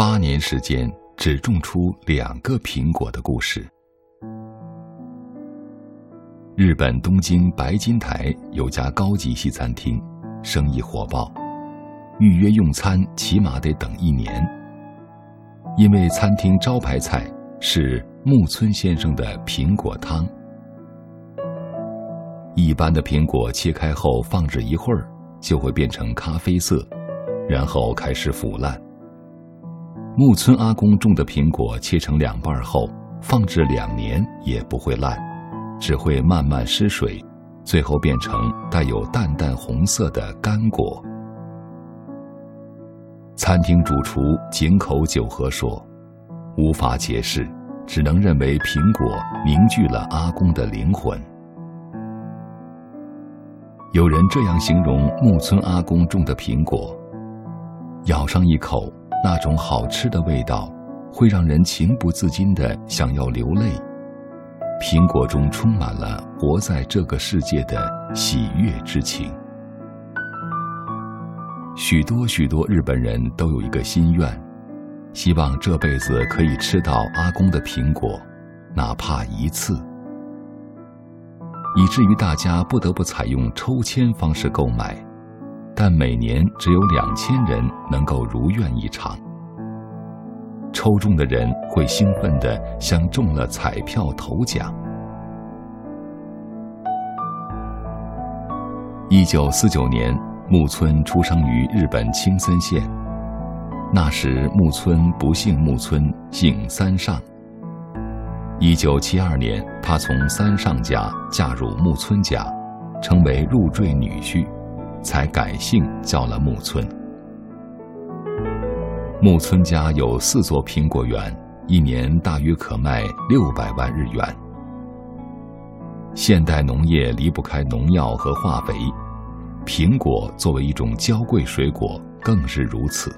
八年时间只种出两个苹果的故事。日本东京白金台有家高级西餐厅，生意火爆，预约用餐起码得等一年。因为餐厅招牌菜是木村先生的苹果汤。一般的苹果切开后放置一会儿，就会变成咖啡色，然后开始腐烂。木村阿公种的苹果切成两半后，放置两年也不会烂，只会慢慢失水，最后变成带有淡淡红色的干果。餐厅主厨井口久和说：“无法解释，只能认为苹果凝聚了阿公的灵魂。”有人这样形容木村阿公种的苹果：咬上一口。那种好吃的味道，会让人情不自禁的想要流泪。苹果中充满了活在这个世界的喜悦之情。许多许多日本人都有一个心愿，希望这辈子可以吃到阿公的苹果，哪怕一次。以至于大家不得不采用抽签方式购买。但每年只有两千人能够如愿以偿。抽中的人会兴奋的像中了彩票头奖。一九四九年，木村出生于日本青森县。那时木村不姓木村，姓三上。一九七二年，他从三上家嫁入木村家，成为入赘女婿。才改姓叫了木村。木村家有四座苹果园，一年大约可卖六百万日元。现代农业离不开农药和化肥，苹果作为一种娇贵水果更是如此。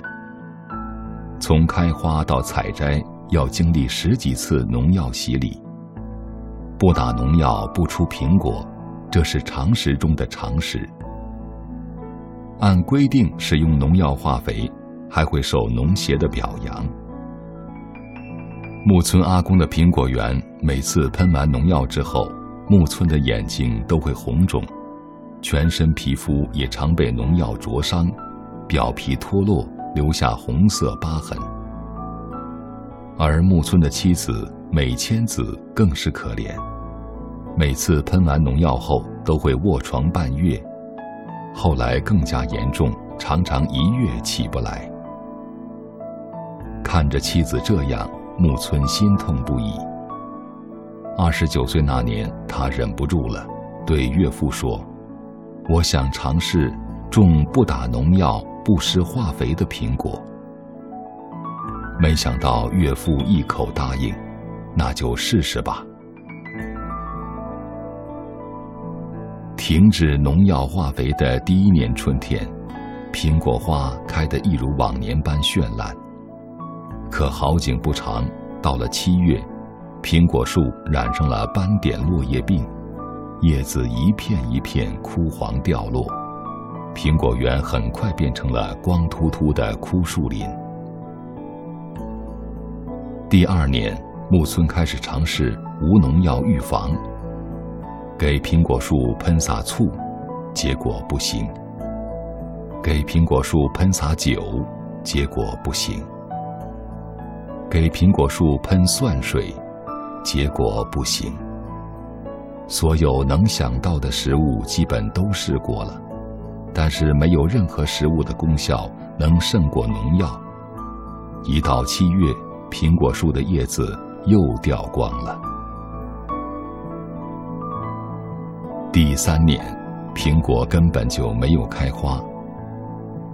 从开花到采摘要经历十几次农药洗礼，不打农药不出苹果，这是常识中的常识。按规定使用农药化肥，还会受农协的表扬。木村阿公的苹果园每次喷完农药之后，木村的眼睛都会红肿，全身皮肤也常被农药灼伤，表皮脱落，留下红色疤痕。而木村的妻子美千子更是可怜，每次喷完农药后都会卧床半月。后来更加严重，常常一月起不来。看着妻子这样，木村心痛不已。二十九岁那年，他忍不住了，对岳父说：“我想尝试种不打农药、不施化肥的苹果。”没想到岳父一口答应：“那就试试吧。”停止农药化肥的第一年春天，苹果花开得一如往年般绚烂。可好景不长，到了七月，苹果树染上了斑点落叶病，叶子一片一片枯黄掉落，苹果园很快变成了光秃秃的枯树林。第二年，木村开始尝试无农药预防。给苹果树喷洒醋，结果不行；给苹果树喷洒酒，结果不行；给苹果树喷蒜水，结果不行。所有能想到的食物基本都试过了，但是没有任何食物的功效能胜过农药。一到七月，苹果树的叶子又掉光了。第三年，苹果根本就没有开花。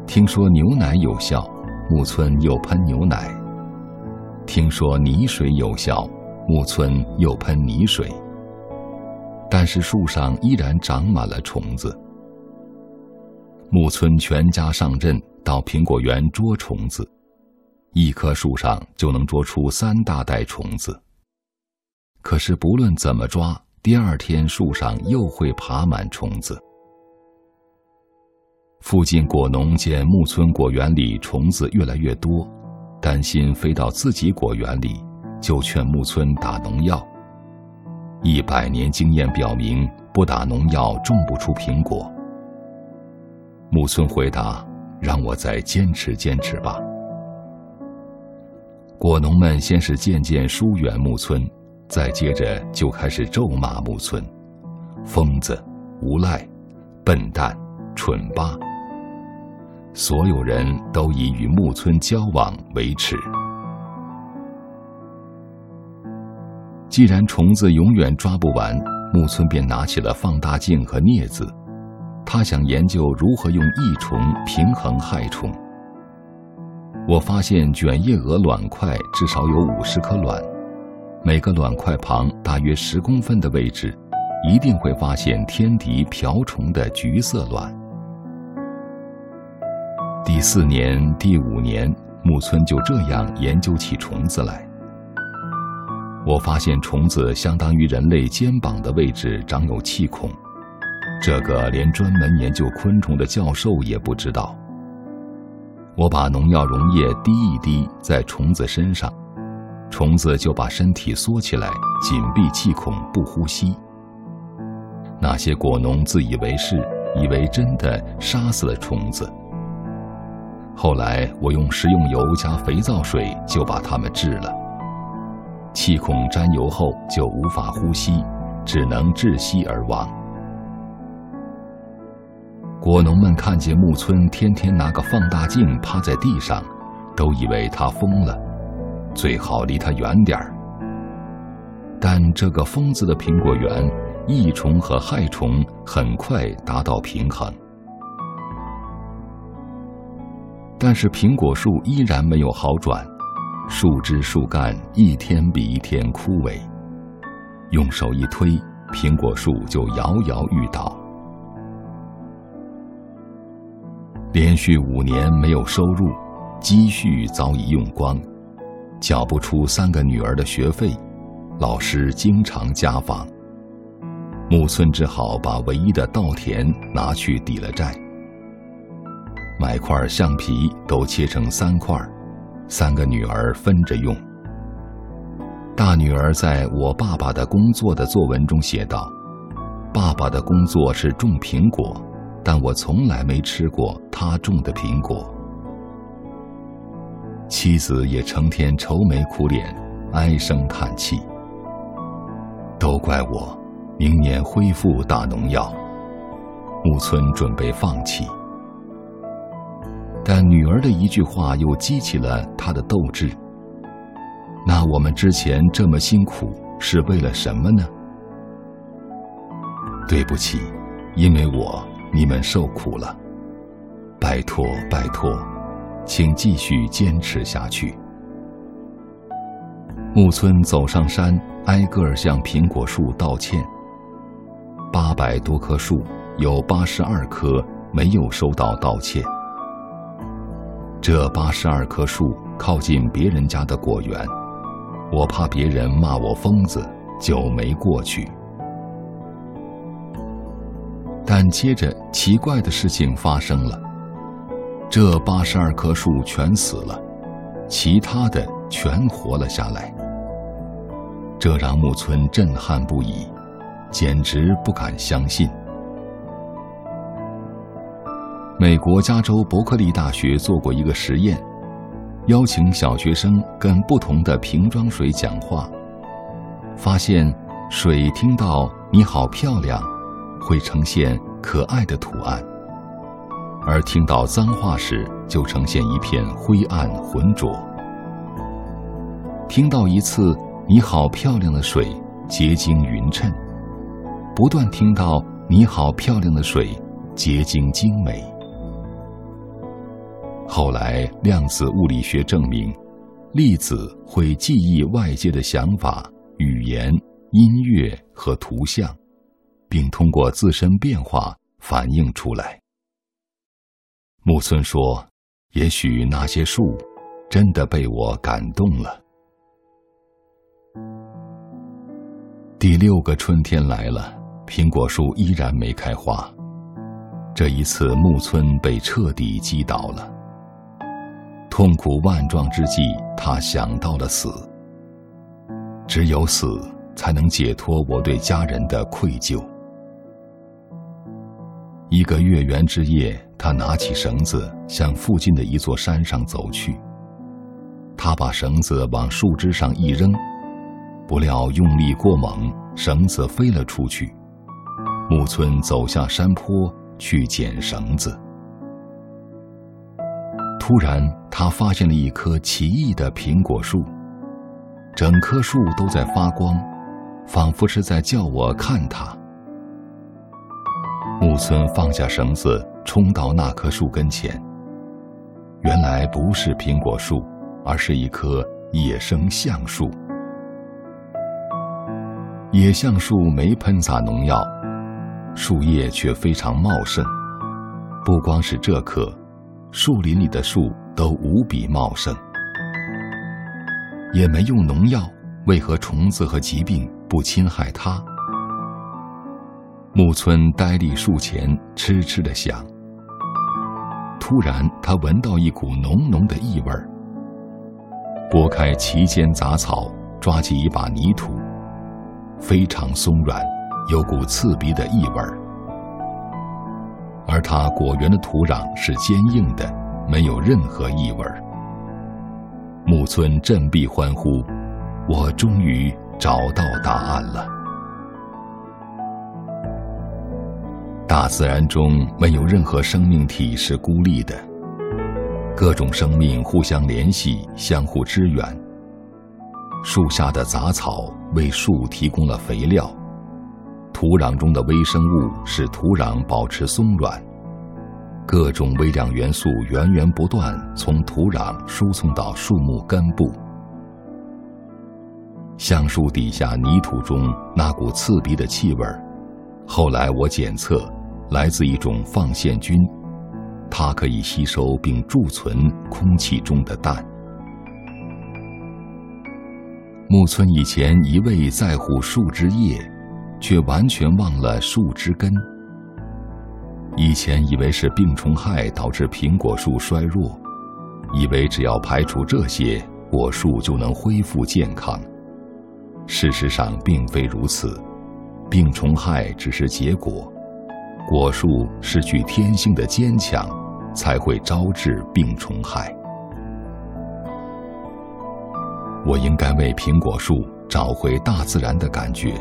听说牛奶有效，木村又喷牛奶；听说泥水有效，木村又喷泥水。但是树上依然长满了虫子。木村全家上阵到苹果园捉虫子，一棵树上就能捉出三大袋虫子。可是不论怎么抓，第二天，树上又会爬满虫子。附近果农见木村果园里虫子越来越多，担心飞到自己果园里，就劝木村打农药。一百年经验表明，不打农药种不出苹果。木村回答：“让我再坚持坚持吧。”果农们先是渐渐疏远木村，再接着就开始咒骂木村：“疯子、无赖、笨蛋、蠢八。”所有人都以与木村交往为耻。既然虫子永远抓不完，木村便拿起了放大镜和镊子，他想研究如何用益虫平衡害虫。我发现卷叶蛾卵块至少有五十颗卵，每个卵块旁大约十公分的位置，一定会发现天敌瓢虫的橘色卵。第四年、第五年，木村就这样研究起虫子来。我发现虫子相当于人类肩膀的位置长有气孔，这个连专门研究昆虫的教授也不知道。我把农药溶液滴一滴在虫子身上，虫子就把身体缩起来，紧闭气孔不呼吸。那些果农自以为是，以为真的杀死了虫子。后来我用食用油加肥皂水就把它们治了。气孔沾油后就无法呼吸，只能窒息而亡。果农们看见木村天天拿个放大镜趴在地上，都以为他疯了，最好离他远点儿。但这个疯子的苹果园，益虫和害虫很快达到平衡。但是苹果树依然没有好转。树枝树干一天比一天枯萎，用手一推，苹果树就摇摇欲倒。连续五年没有收入，积蓄早已用光，缴不出三个女儿的学费，老师经常家访。木村只好把唯一的稻田拿去抵了债，买块橡皮都切成三块。三个女儿分着用。大女儿在我爸爸的工作的作文中写道：“爸爸的工作是种苹果，但我从来没吃过他种的苹果。”妻子也成天愁眉苦脸，唉声叹气。都怪我，明年恢复打农药。木村准备放弃。但女儿的一句话又激起了他的斗志。那我们之前这么辛苦是为了什么呢？对不起，因为我你们受苦了。拜托拜托，请继续坚持下去。木村走上山，挨个向苹果树道歉。八百多棵树，有八十二棵没有收到道歉。这八十二棵树靠近别人家的果园，我怕别人骂我疯子，就没过去。但接着奇怪的事情发生了，这八十二棵树全死了，其他的全活了下来。这让木村震撼不已，简直不敢相信。美国加州伯克利大学做过一个实验，邀请小学生跟不同的瓶装水讲话，发现水听到“你好漂亮”，会呈现可爱的图案；而听到脏话时，就呈现一片灰暗浑浊。听到一次“你好漂亮”的水，结晶匀称；不断听到“你好漂亮”的水，结晶精美。后来，量子物理学证明，粒子会记忆外界的想法、语言、音乐和图像，并通过自身变化反映出来。木村说：“也许那些树真的被我感动了。”第六个春天来了，苹果树依然没开花。这一次，木村被彻底击倒了。痛苦万状之际，他想到了死。只有死，才能解脱我对家人的愧疚。一个月圆之夜，他拿起绳子，向附近的一座山上走去。他把绳子往树枝上一扔，不料用力过猛，绳子飞了出去。木村走下山坡去捡绳子，突然他发现了一棵奇异的苹果树，整棵树都在发光，仿佛是在叫我看它。木村放下绳子，冲到那棵树跟前。原来不是苹果树，而是一棵野生橡树。野橡树没喷洒农药，树叶却非常茂盛。不光是这棵，树林里的树都无比茂盛。也没用农药，为何虫子和疾病不侵害它？木村呆立树前，痴痴的想。突然，他闻到一股浓浓的异味儿。拨开其间杂草，抓起一把泥土，非常松软，有股刺鼻的异味儿。而他果园的土壤是坚硬的，没有任何异味儿。木村振臂欢呼：“我终于找到答案了。”大自然中没有任何生命体是孤立的，各种生命互相联系、相互支援。树下的杂草为树提供了肥料，土壤中的微生物使土壤保持松软，各种微量元素源源不断从土壤输送到树木根部。橡树底下泥土中那股刺鼻的气味后来我检测。来自一种放线菌，它可以吸收并贮存空气中的氮。木村以前一味在乎树枝叶，却完全忘了树枝根。以前以为是病虫害导致苹果树衰弱，以为只要排除这些，果树就能恢复健康。事实上并非如此，病虫害只是结果。果树失去天性的坚强，才会招致病虫害。我应该为苹果树找回大自然的感觉，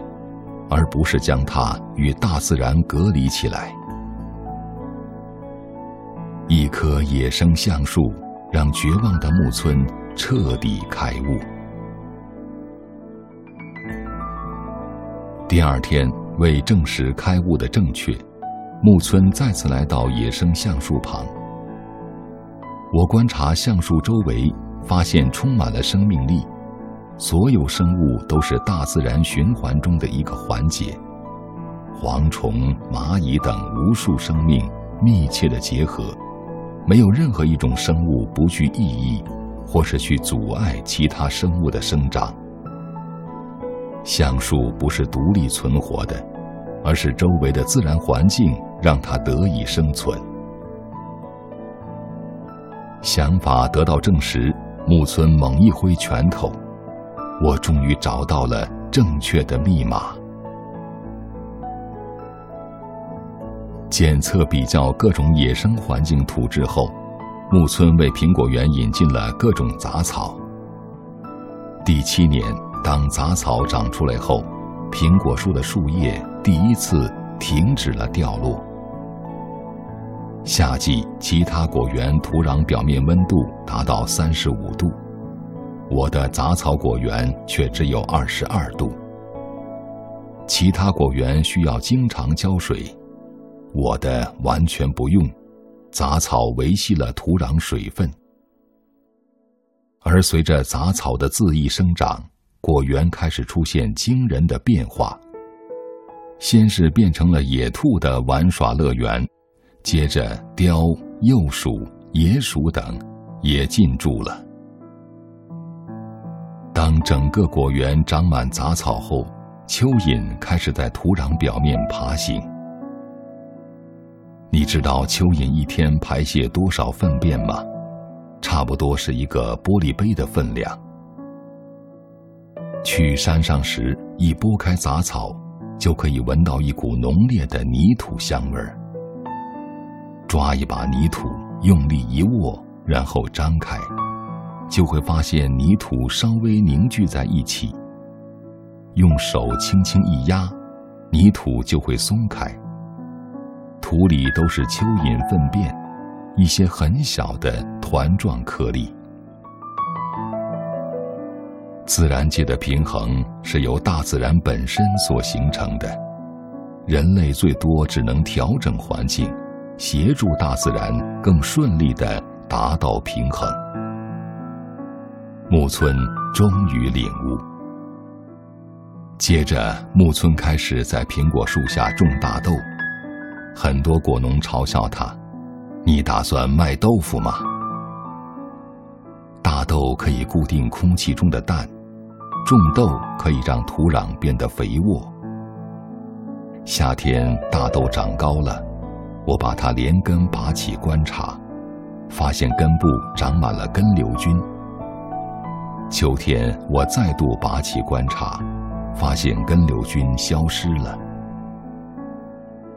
而不是将它与大自然隔离起来。一棵野生橡树，让绝望的木村彻底开悟。第二天，为证实开悟的正确。木村再次来到野生橡树旁。我观察橡树周围，发现充满了生命力，所有生物都是大自然循环中的一个环节。蝗虫、蚂蚁等无数生命密切的结合，没有任何一种生物不具意义，或是去阻碍其他生物的生长。橡树不是独立存活的，而是周围的自然环境。让它得以生存。想法得到证实，木村猛一挥拳头，我终于找到了正确的密码。检测比较各种野生环境土质后，木村为苹果园引进了各种杂草。第七年，当杂草长出来后，苹果树的树叶第一次停止了掉落。夏季，其他果园土壤表面温度达到三十五度，我的杂草果园却只有二十二度。其他果园需要经常浇水，我的完全不用，杂草维系了土壤水分。而随着杂草的恣意生长，果园开始出现惊人的变化。先是变成了野兔的玩耍乐园。接着，雕、鼬鼠、野鼠等也进驻了。当整个果园长满杂草后，蚯蚓开始在土壤表面爬行。你知道蚯蚓一天排泄多少粪便吗？差不多是一个玻璃杯的分量。去山上时，一拨开杂草，就可以闻到一股浓烈的泥土香味儿。抓一把泥土，用力一握，然后张开，就会发现泥土稍微凝聚在一起。用手轻轻一压，泥土就会松开。土里都是蚯蚓粪便，一些很小的团状颗粒。自然界的平衡是由大自然本身所形成的，人类最多只能调整环境，协助大自然更顺利地达到平衡。木村终于领悟。接着，木村开始在苹果树下种大豆，很多果农嘲笑他：“你打算卖豆腐吗？”大豆可以固定空气中的氮。种豆可以让土壤变得肥沃。夏天大豆长高了，我把它连根拔起观察，发现根部长满了根瘤菌。秋天我再度拔起观察，发现根瘤菌消失了。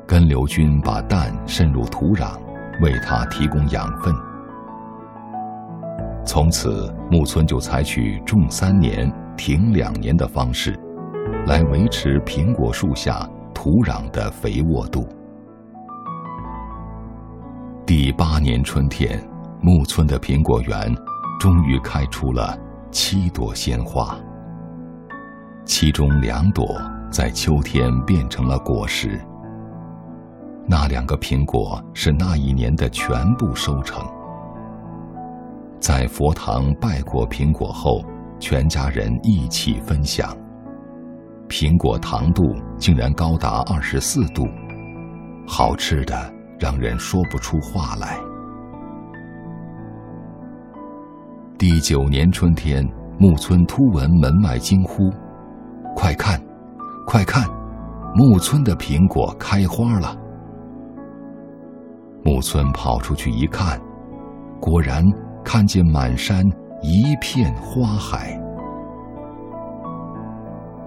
根瘤菌把氮渗入土壤，为它提供养分。从此，木村就采取种三年。停两年的方式，来维持苹果树下土壤的肥沃度。第八年春天，木村的苹果园终于开出了七朵鲜花，其中两朵在秋天变成了果实。那两个苹果是那一年的全部收成。在佛堂拜过苹果后。全家人一起分享，苹果糖度竟然高达二十四度，好吃的让人说不出话来。第九年春天，木村突闻门外惊呼：“快看，快看，木村的苹果开花了！”木村跑出去一看，果然看见满山。一片花海，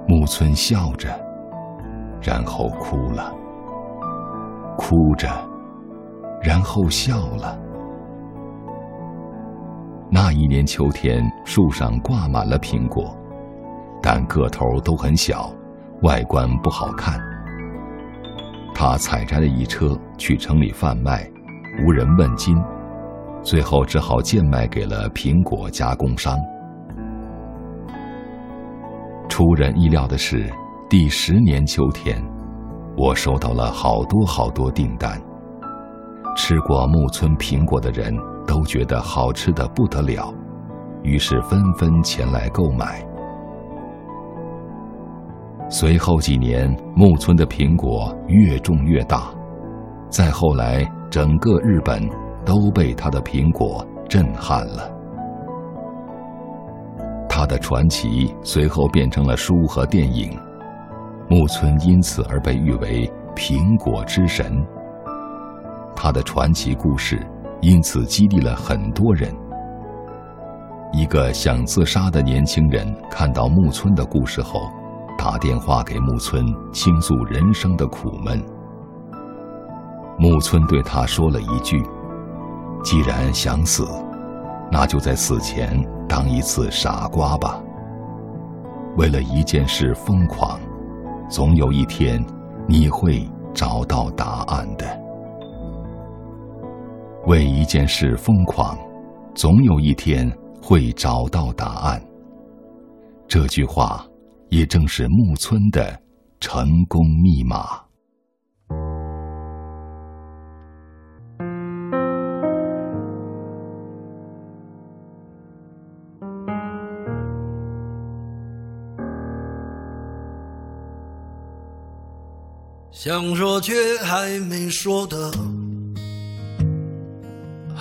木村笑着，然后哭了，哭着，然后笑了。那一年秋天，树上挂满了苹果，但个头都很小，外观不好看。他采摘了一车去城里贩卖，无人问津。最后只好贱卖给了苹果加工商。出人意料的是，第十年秋天，我收到了好多好多订单。吃过木村苹果的人都觉得好吃的不得了，于是纷纷前来购买。随后几年，木村的苹果越种越大，再后来，整个日本。都被他的苹果震撼了。他的传奇随后变成了书和电影，木村因此而被誉为“苹果之神”。他的传奇故事因此激励了很多人。一个想自杀的年轻人看到木村的故事后，打电话给木村倾诉人生的苦闷。木村对他说了一句。既然想死，那就在死前当一次傻瓜吧。为了一件事疯狂，总有一天你会找到答案的。为一件事疯狂，总有一天会找到答案。这句话，也正是木村的成功密码。想说却还没说的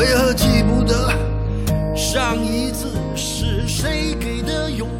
为何记不得上一次是谁给的拥抱，